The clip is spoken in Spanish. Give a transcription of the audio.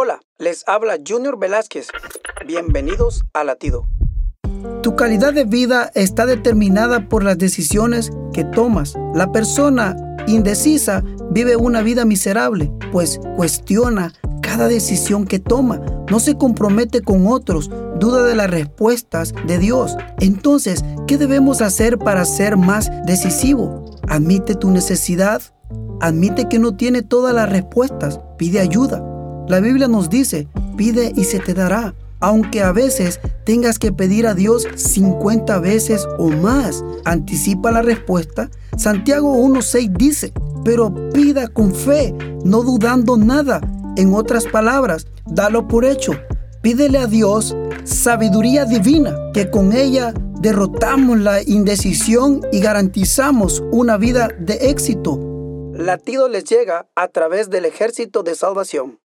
Hola, les habla Junior Velázquez. Bienvenidos a Latido. Tu calidad de vida está determinada por las decisiones que tomas. La persona indecisa vive una vida miserable, pues cuestiona cada decisión que toma, no se compromete con otros, duda de las respuestas de Dios. Entonces, ¿qué debemos hacer para ser más decisivo? Admite tu necesidad, admite que no tiene todas las respuestas, pide ayuda. La Biblia nos dice, pide y se te dará. Aunque a veces tengas que pedir a Dios 50 veces o más, anticipa la respuesta. Santiago 1.6 dice, pero pida con fe, no dudando nada. En otras palabras, dalo por hecho. Pídele a Dios sabiduría divina, que con ella derrotamos la indecisión y garantizamos una vida de éxito. Latido les llega a través del ejército de salvación.